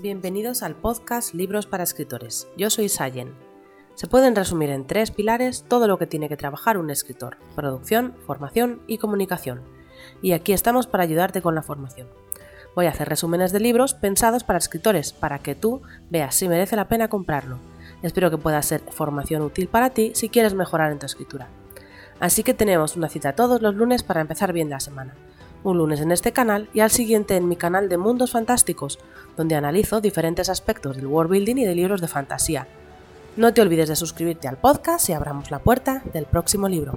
Bienvenidos al podcast Libros para Escritores. Yo soy Sayen. Se pueden resumir en tres pilares todo lo que tiene que trabajar un escritor, producción, formación y comunicación. Y aquí estamos para ayudarte con la formación. Voy a hacer resúmenes de libros pensados para escritores, para que tú veas si merece la pena comprarlo. Espero que pueda ser formación útil para ti si quieres mejorar en tu escritura. Así que tenemos una cita todos los lunes para empezar bien la semana un lunes en este canal y al siguiente en mi canal de Mundos Fantásticos, donde analizo diferentes aspectos del world building y de libros de fantasía. No te olvides de suscribirte al podcast y abramos la puerta del próximo libro.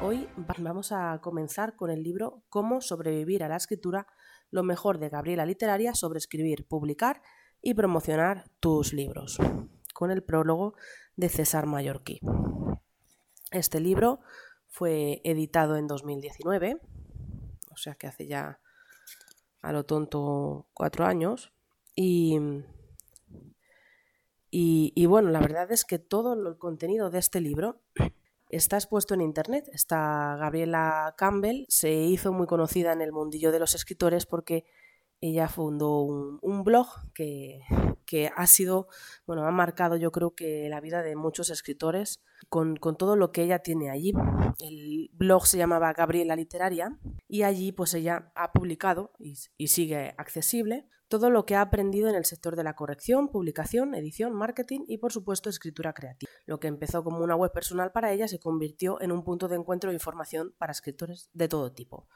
Hoy vamos a comenzar con el libro Cómo sobrevivir a la escritura, lo mejor de Gabriela Literaria sobre escribir, publicar y promocionar tus libros, con el prólogo de César Mallorquí. Este libro fue editado en 2019, o sea que hace ya a lo tonto cuatro años, y, y, bueno, la verdad es que todo el contenido de este libro está expuesto en Internet. Esta Gabriela Campbell se hizo muy conocida en el mundillo de los escritores porque ella fundó un blog que, que ha sido, bueno, ha marcado yo creo que la vida de muchos escritores con, todo lo que ella tiene allí. El blog se llamaba Gabriela Literaria y allí pues ella ha publicado y, y sigue accesible todo lo que ha aprendido en el sector de la corrección, publicación, edición, marketing y por supuesto escritura creativa. Lo que empezó como una web personal para ella se convirtió en un punto de encuentro de información para escritores de todo tipo,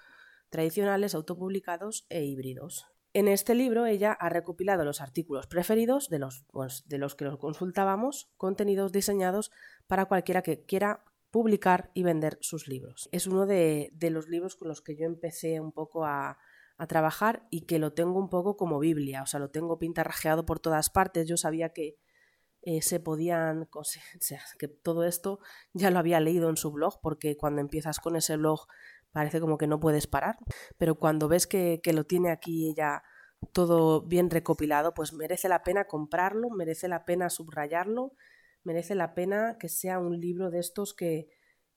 tradicionales, autopublicados e híbridos. En este libro ella ha recopilado los artículos preferidos de los, pues, de los que los consultábamos, contenidos diseñados para cualquiera que quiera publicar y vender sus libros. Es uno de, los libros con los que yo empecé un poco a, trabajar y que lo tengo un poco como Biblia, o sea, lo tengo pintarrajeado por todas partes. Yo sabía que eh, se podían, o sea, que todo esto ya lo había leído en su blog, porque cuando empiezas con ese blog parece como que no puedes parar, pero cuando ves que, lo tiene aquí ella todo bien recopilado, pues merece la pena comprarlo, merece la pena subrayarlo, merece la pena que sea un libro de estos que,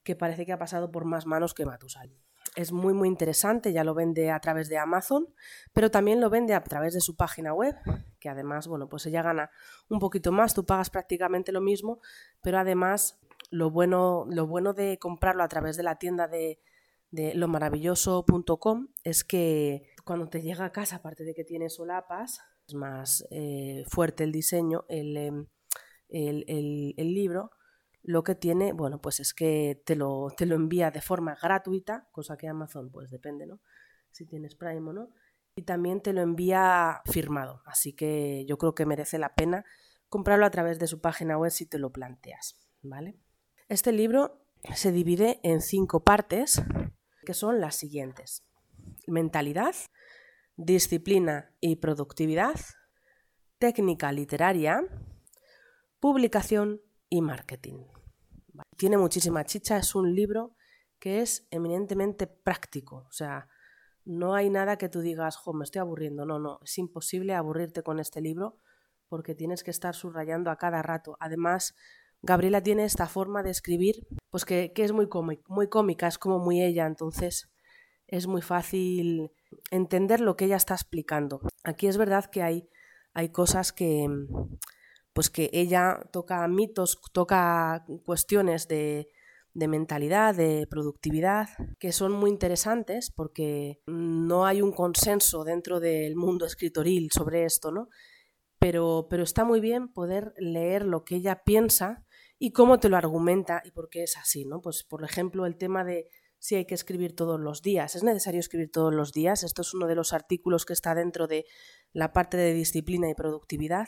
que parece que ha pasado por más manos que Matusal. Es muy muy interesante, ya lo vende a través de Amazon, pero también lo vende a través de su página web, que además, bueno, pues ella gana un poquito más, tú pagas prácticamente lo mismo, pero además lo bueno, lo bueno de comprarlo a través de la tienda de, de lomaravilloso.com es que cuando te llega a casa, aparte de que tiene solapas, es más eh, fuerte el diseño, em, el, el, libro, lo que tiene, bueno, pues es que te lo, te lo envía de forma gratuita, cosa que Amazon, pues depende, ¿no? Si tienes Prime o no. Y también te lo envía firmado. Así que yo creo que merece la pena comprarlo a través de su página web si te lo planteas, ¿vale? Este libro se divide en cinco partes que son las siguientes. Mentalidad, disciplina y productividad, técnica literaria, publicación y marketing. Tiene muchísima chicha, es un libro que es eminentemente práctico, o sea, no hay nada que tú digas, jo, me estoy aburriendo, no, no, es imposible aburrirte con este libro porque tienes que estar subrayando a cada rato. Además, Gabriela tiene esta forma de escribir, pues que, es muy, muy cómica, es como muy ella, entonces es muy fácil entender lo que ella está explicando. Aquí es verdad que hay, hay cosas que, pues que ella toca mitos, toca cuestiones de, de mentalidad, de productividad, que son muy interesantes porque no hay un consenso dentro del mundo escritoril sobre esto, ¿no? Pero, pero está muy bien poder leer lo que ella piensa y cómo te lo argumenta y por qué es así, ¿no? Pues por ejemplo el tema de si hay que escribir todos los días. ¿Es necesario escribir todos los días? Esto es uno de los artículos que está dentro de la parte de disciplina y productividad.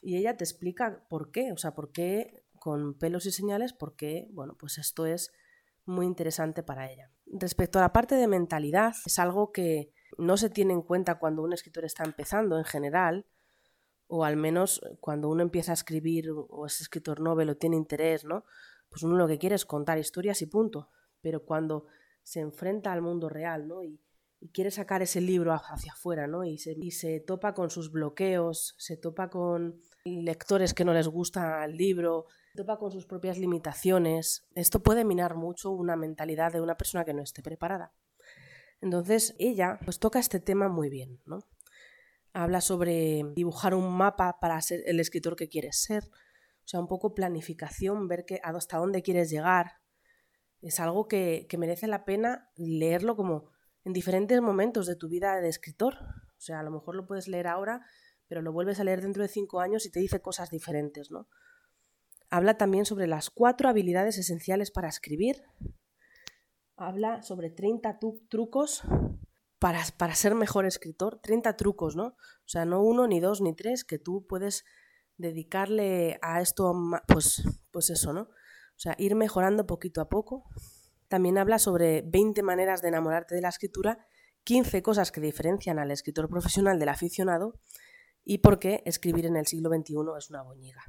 Y ella te explica por qué, o sea, por qué con pelos y señales, por qué, bueno, pues esto es muy interesante para ella. Respecto a la parte de mentalidad, es algo que no se tiene en cuenta cuando un escritor está empezando en general, o al menos cuando uno empieza a escribir o es escritor novel o tiene interés, ¿no? Pues uno lo que quiere es contar historias y punto. Pero cuando se enfrenta al mundo real, ¿no? Y, quiere sacar ese libro hacia afuera, ¿no? Y se, y se, topa con sus bloqueos, se topa con lectores que no les gusta el libro, topa con sus propias limitaciones. Esto puede minar mucho una mentalidad de una persona que no esté preparada. Entonces ella pues toca este tema muy bien, ¿no? Habla sobre dibujar un mapa para ser el escritor que quieres ser, o sea, un poco planificación, ver que, hasta dónde quieres llegar. Es algo que, que merece la pena leerlo como en diferentes momentos de tu vida de escritor. O sea, a lo mejor lo puedes leer ahora, pero lo vuelves a leer dentro de cinco años y te dice cosas diferentes, ¿no? Habla también sobre las cuatro habilidades esenciales para escribir. Habla sobre 30 trucos para, para, ser mejor escritor. 30 trucos, ¿no? O sea, no uno, ni dos, ni tres, que tú puedes dedicarle a esto, pues, pues eso, ¿no? O sea, ir mejorando poquito a poco. También habla sobre 20 maneras de enamorarte de la escritura, 15 cosas que diferencian al escritor profesional del aficionado y por qué escribir en el siglo XXI es una boñiga.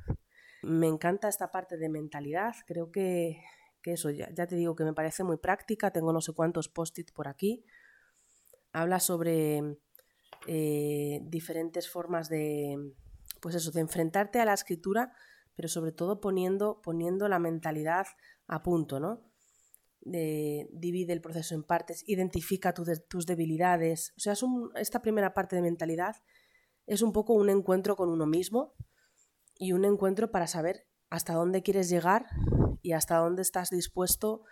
Me encanta esta parte de mentalidad, creo que, eso, ya, te digo que me parece muy práctica, tengo no sé cuántos post-it por aquí. Habla sobre eh, diferentes formas de, pues eso, de enfrentarte a la escritura, pero sobre todo poniendo, poniendo la mentalidad a punto, ¿no? De, divide el proceso en partes, identifica tus debilidades. O sea, esta primera parte de mentalidad es un poco un encuentro con uno mismo y un encuentro para saber hasta dónde quieres llegar y hasta dónde estás dispuesto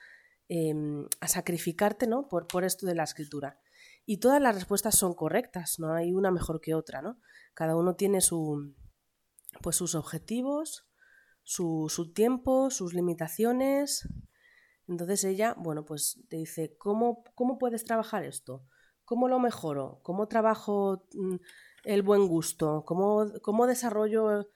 em, a sacrificarte ¿no? por, por esto de la escritura. Y todas las respuestas son correctas, no hay una mejor que otra, ¿no? Cada uno tiene su, pues sus objetivos, su, su tiempo, sus limitaciones. Entonces ella, bueno, pues te dice, ¿cómo, cómo puedes trabajar esto? ¿Cómo lo mejoro? ¿Cómo trabajo mm, el buen gusto? ¿Cómo, cómo desarrollo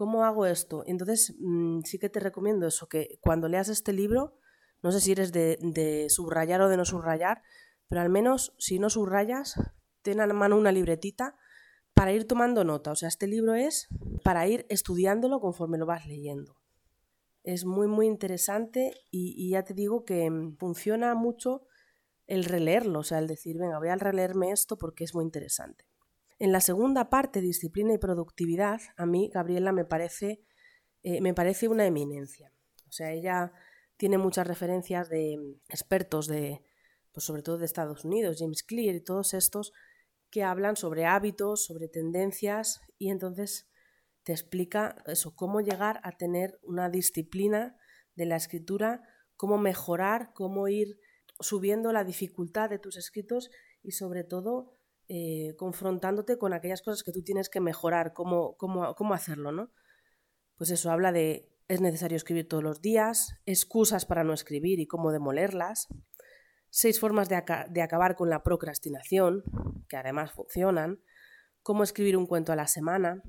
¿cómo hago esto? Entonces, mm, sí que te recomiendo eso, que cuando leas este libro, no sé si eres de, subrayar o de no subrayar, pero al menos si no subrayas, ten a mano una libretita para ir tomando nota. O sea, este libro es para ir estudiándolo conforme lo vas leyendo. Es muy, muy interesante y, ya te digo que mm, funciona mucho el releerlo, o sea, el decir, venga, voy a releerme esto porque es muy interesante. En la segunda parte, disciplina y productividad, a mí Gabriela me parece, eh, me parece una eminencia. O sea, ella tiene muchas referencias de expertos de, pues sobre todo de Estados Unidos, James Clear y todos estos, que hablan sobre hábitos, sobre tendencias y entonces te explica eso, cómo llegar a tener una disciplina de la escritura, cómo mejorar, cómo ir subiendo la dificultad de tus escritos y sobre todo eh, confrontándote con aquellas cosas que tú tienes que mejorar, cómo, cómo, hacerlo, ¿no? Pues eso habla de es necesario escribir todos los días, excusas para no escribir y cómo demolerlas, seis formas de, acabar con la procrastinación, que además funcionan, cómo escribir un cuento a la semana,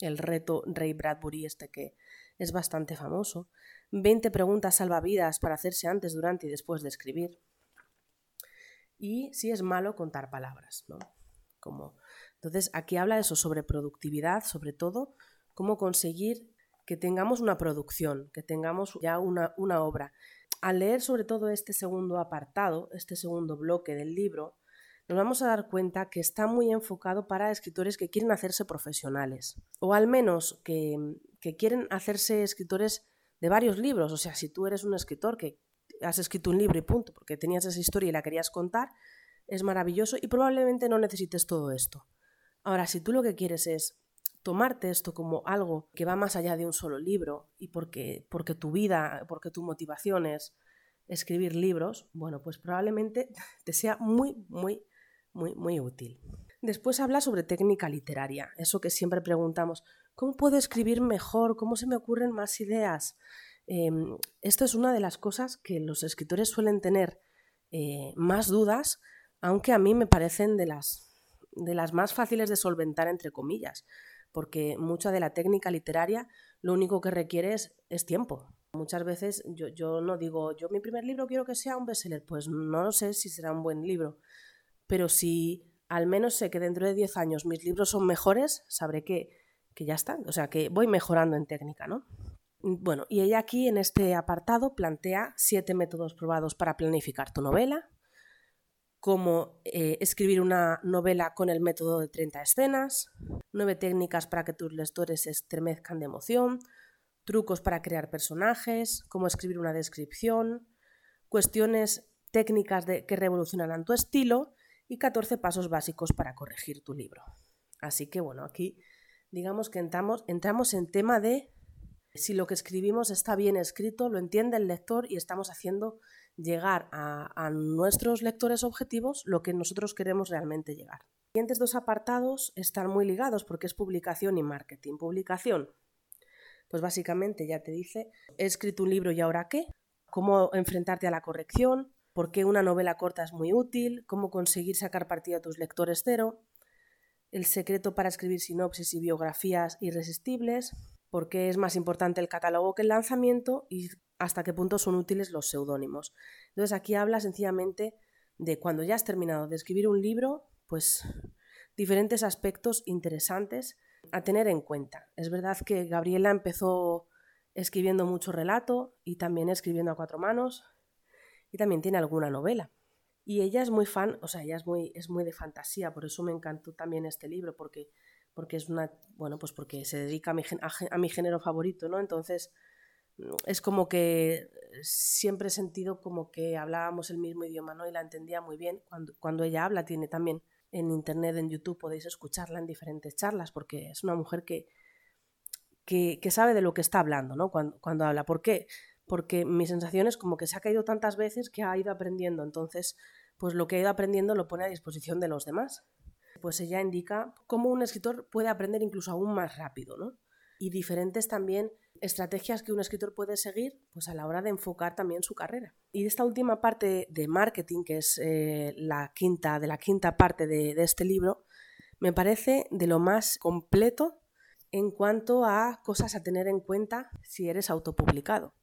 el reto Ray Bradbury este que es bastante famoso, 20 preguntas salvavidas para hacerse antes, durante y después de escribir, y si es malo contar palabras, ¿no? Como... Entonces, aquí habla de eso, sobre productividad, sobre todo, cómo conseguir que tengamos una producción, que tengamos ya una, una obra. Al leer sobre todo este segundo apartado, este segundo bloque del libro, nos vamos a dar cuenta que está muy enfocado para escritores que quieren hacerse profesionales, o al menos que, quieren hacerse escritores de varios libros. O sea, si tú eres un escritor que has escrito un libro y punto, porque tenías esa historia y la querías contar, es maravilloso y probablemente no necesites todo esto. Ahora, si tú lo que quieres es tomarte esto como algo que va más allá de un solo libro y porque, porque tu vida, porque tu motivación es escribir libros, bueno, pues probablemente te sea muy, muy, muy, muy útil. Después habla sobre técnica literaria, eso que siempre preguntamos, ¿cómo puedo escribir mejor? ¿Cómo se me ocurren más ideas? Em, esto es una de las cosas que los escritores suelen tener eh, más dudas aunque a mí me parecen de las, de las más fáciles de solventar, entre comillas, porque mucha de la técnica literaria lo único que requiere es, tiempo. Muchas veces yo, yo, no digo, yo mi primer libro quiero que sea un bestseller, pues no sé si será un buen libro, pero si al menos sé que dentro de 10 años mis libros son mejores, sabré que, que ya están, o sea, que voy mejorando en técnica, ¿no? Bueno, y ella aquí en este apartado plantea siete métodos probados para planificar tu novela, cómo eh, escribir una novela con el método de 30 escenas, nueve técnicas para que tus lectores se estremezcan de emoción, trucos para crear personajes, cómo escribir una descripción, cuestiones técnicas que revolucionarán tu estilo y 14 pasos básicos para corregir tu libro. Así que bueno, aquí digamos que entramos en tema de si lo que escribimos está bien escrito, lo entiende el lector y estamos haciendo llegar a, nuestros lectores objetivos lo que nosotros queremos realmente llegar. Los siguientes dos apartados están muy ligados porque es publicación y marketing. Publicación, pues básicamente ya te dice, he escrito un libro y ahora qué, cómo enfrentarte a la corrección, por qué una novela corta es muy útil, cómo conseguir sacar partido a tus lectores cero, el secreto para escribir sinopsis y biografías irresistibles, por qué es más importante el catálogo que el lanzamiento y hasta qué punto son útiles los seudónimos. Entonces aquí habla sencillamente de cuando ya has terminado de escribir un libro, pues diferentes aspectos interesantes a tener en cuenta. Es verdad que Gabriela empezó escribiendo mucho relato y también escribiendo a cuatro manos y también tiene alguna novela. Y ella es muy fan, o sea, ella es muy, es muy de fantasía, por eso me encantó también este libro, porque, porque es una, bueno, pues porque se dedica a mi, a mi género favorito, ¿no? Entonces, es como que siempre he sentido como que hablábamos el mismo idioma, ¿no? Y la entendía muy bien. Cuando, cuando ella habla, tiene también en internet, en YouTube, podéis escucharla en diferentes charlas, porque es una mujer que, que, sabe de lo que está hablando, ¿no? Cuando, cuando habla. ¿Por qué? Porque mi sensación es como que se ha caído tantas veces que ha ido aprendiendo. Entonces, pues lo que ha ido aprendiendo lo pone a disposición de los demás. Pues ella indica cómo un escritor puede aprender incluso aún más rápido, ¿no? Y diferentes también estrategias que un escritor puede seguir pues a la hora de enfocar también su carrera. Y esta última parte de marketing, que es eh, la quinta, de la quinta parte de, de este libro, me parece de lo más completo en cuanto a cosas a tener en cuenta si eres autopublicado.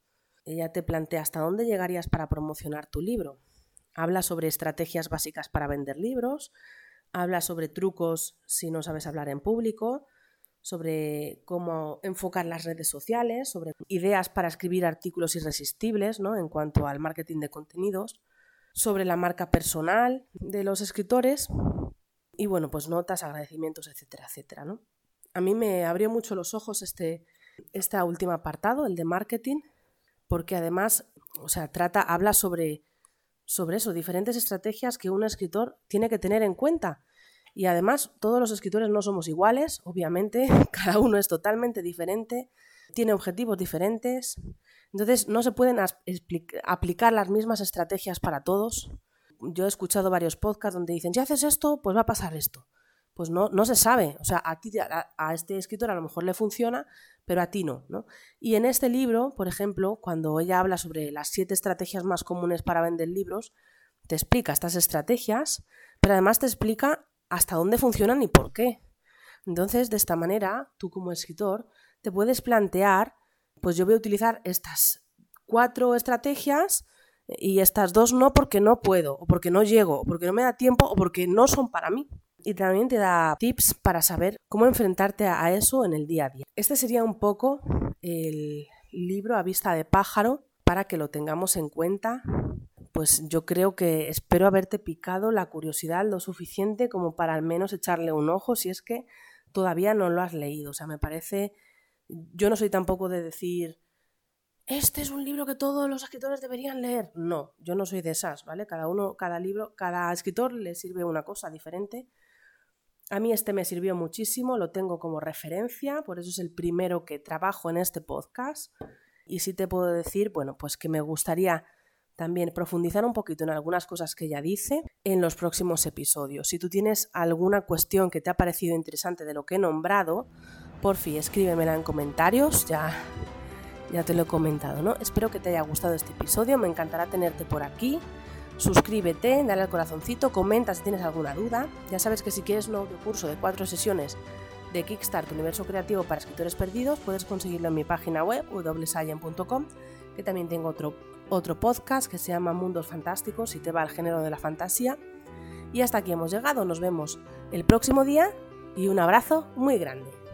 Ella te plantea hasta dónde llegarías para promocionar tu libro. Habla sobre estrategias básicas para vender libros, habla sobre trucos si no sabes hablar en público, sobre cómo enfocar las redes sociales, sobre ideas para escribir artículos irresistibles ¿no? en cuanto al marketing de contenidos, sobre la marca personal de los escritores y bueno, pues notas, agradecimientos, etcétera, etcétera. ¿no? A mí me abrió mucho los ojos este, este último apartado, el de marketing, porque además, o sea, trata, habla sobre, sobre eso, diferentes estrategias que un escritor tiene que tener en cuenta y además, todos los escritores no somos iguales, obviamente, cada uno es totalmente diferente, tiene objetivos diferentes, entonces no se pueden aplicar las mismas estrategias para todos. Yo he escuchado varios podcasts donde dicen, si haces esto, pues va a pasar esto. Pues no, no se sabe, o sea, a, ti, a, este escritor a lo mejor le funciona, pero a ti no, no. Y en este libro, por ejemplo, cuando ella habla sobre las siete estrategias más comunes para vender libros, te explica estas estrategias, pero además te explica hasta dónde funcionan y por qué. Entonces, de esta manera, tú como escritor te puedes plantear, pues yo voy a utilizar estas cuatro estrategias y estas dos no porque no puedo, o porque no llego, o porque no me da tiempo, o porque no son para mí. Y también te da tips para saber cómo enfrentarte a eso en el día a día. Este sería un poco el libro a vista de pájaro para que lo tengamos en cuenta pues yo creo que espero haberte picado la curiosidad lo suficiente como para al menos echarle un ojo si es que todavía no lo has leído. O sea, me parece, yo no soy tampoco de decir, este es un libro que todos los escritores deberían leer. No, yo no soy de esas, ¿vale? Cada uno, cada libro, cada escritor le sirve una cosa diferente. A mí este me sirvió muchísimo, lo tengo como referencia, por eso es el primero que trabajo en este podcast. Y sí te puedo decir, bueno, pues que me gustaría también profundizar un poquito en algunas cosas que ella dice en los próximos episodios. Si tú tienes alguna cuestión que te ha parecido interesante de lo que he nombrado, por fin escríbemela en comentarios, ya, ya te lo he comentado, ¿no? Espero que te haya gustado este episodio, me encantará tenerte por aquí. Suscríbete, dale al corazoncito, comenta si tienes alguna duda. Ya sabes que si quieres un audio curso de cuatro sesiones de Kickstart Universo Creativo para Escritores Perdidos, puedes conseguirlo en mi página web www.science.com, que también tengo otro otro podcast que se llama Mundos Fantásticos si te va al género de la fantasía. Y hasta aquí hemos llegado, nos vemos el próximo día y un abrazo muy grande.